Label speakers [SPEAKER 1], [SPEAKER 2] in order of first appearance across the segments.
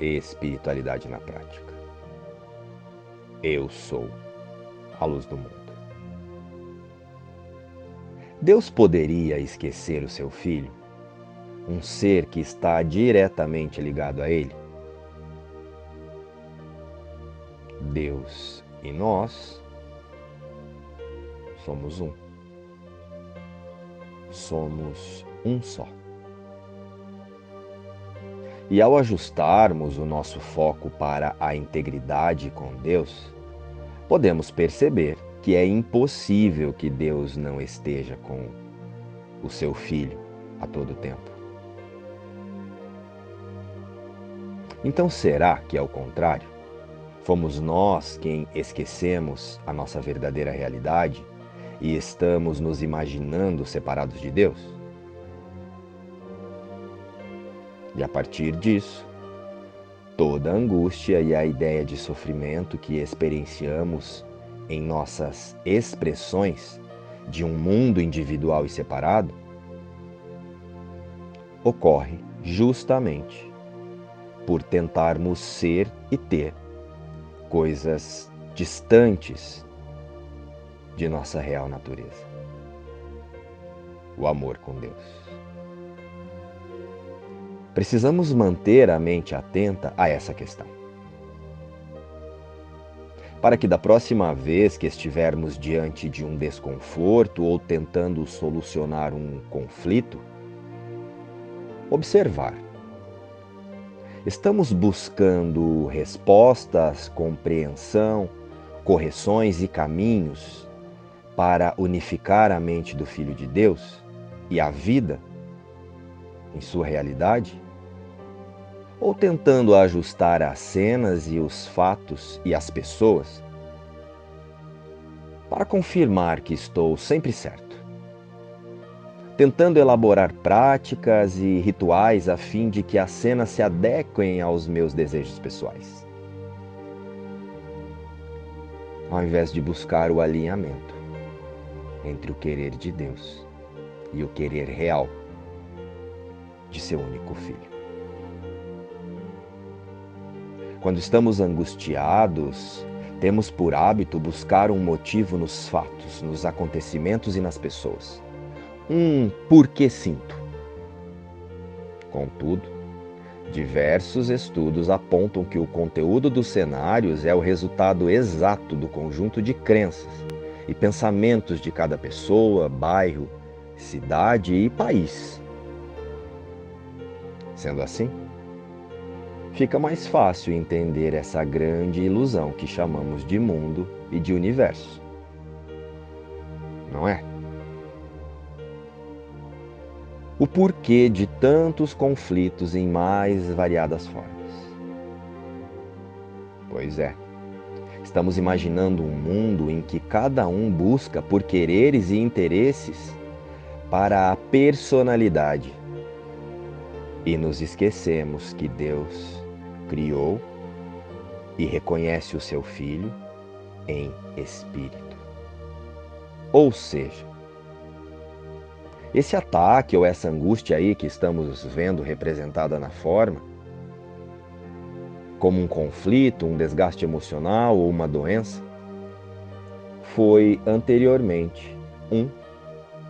[SPEAKER 1] espiritualidade na prática. Eu sou a luz do mundo. Deus poderia esquecer o seu filho, um ser que está diretamente ligado a ele? Deus e nós somos um. Somos um só. E ao ajustarmos o nosso foco para a integridade com Deus, podemos perceber que é impossível que Deus não esteja com o seu filho a todo tempo. Então será que é o contrário? Fomos nós quem esquecemos a nossa verdadeira realidade e estamos nos imaginando separados de Deus? E a partir disso, toda a angústia e a ideia de sofrimento que experienciamos em nossas expressões de um mundo individual e separado ocorre justamente por tentarmos ser e ter coisas distantes de nossa real natureza. O amor com Deus. Precisamos manter a mente atenta a essa questão. Para que da próxima vez que estivermos diante de um desconforto ou tentando solucionar um conflito, observar Estamos buscando respostas, compreensão, correções e caminhos para unificar a mente do Filho de Deus e a vida em sua realidade? Ou tentando ajustar as cenas e os fatos e as pessoas para confirmar que estou sempre certo? tentando elaborar práticas e rituais a fim de que as cenas se adequem aos meus desejos pessoais. Ao invés de buscar o alinhamento entre o querer de Deus e o querer real de seu único filho. Quando estamos angustiados, temos por hábito buscar um motivo nos fatos, nos acontecimentos e nas pessoas um porque sinto. Contudo, diversos estudos apontam que o conteúdo dos cenários é o resultado exato do conjunto de crenças e pensamentos de cada pessoa, bairro, cidade e país. Sendo assim, fica mais fácil entender essa grande ilusão que chamamos de mundo e de universo. Não é? o porquê de tantos conflitos em mais variadas formas. Pois é, estamos imaginando um mundo em que cada um busca por quereres e interesses para a personalidade e nos esquecemos que Deus criou e reconhece o seu Filho em espírito. Ou seja, esse ataque ou essa angústia aí que estamos vendo representada na forma, como um conflito, um desgaste emocional ou uma doença, foi anteriormente um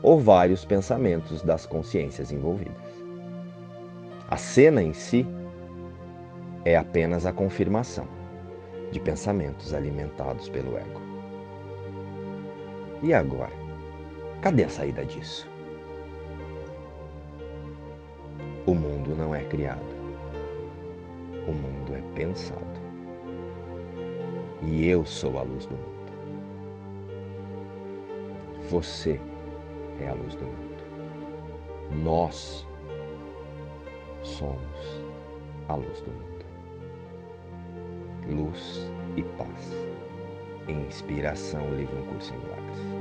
[SPEAKER 1] ou vários pensamentos das consciências envolvidas. A cena em si é apenas a confirmação de pensamentos alimentados pelo ego. E agora? Cadê a saída disso? O mundo não é criado. O mundo é pensado. E eu sou a luz do mundo. Você é a luz do mundo. Nós somos a luz do mundo. Luz e paz. Inspiração Livre um Curso em Milagres.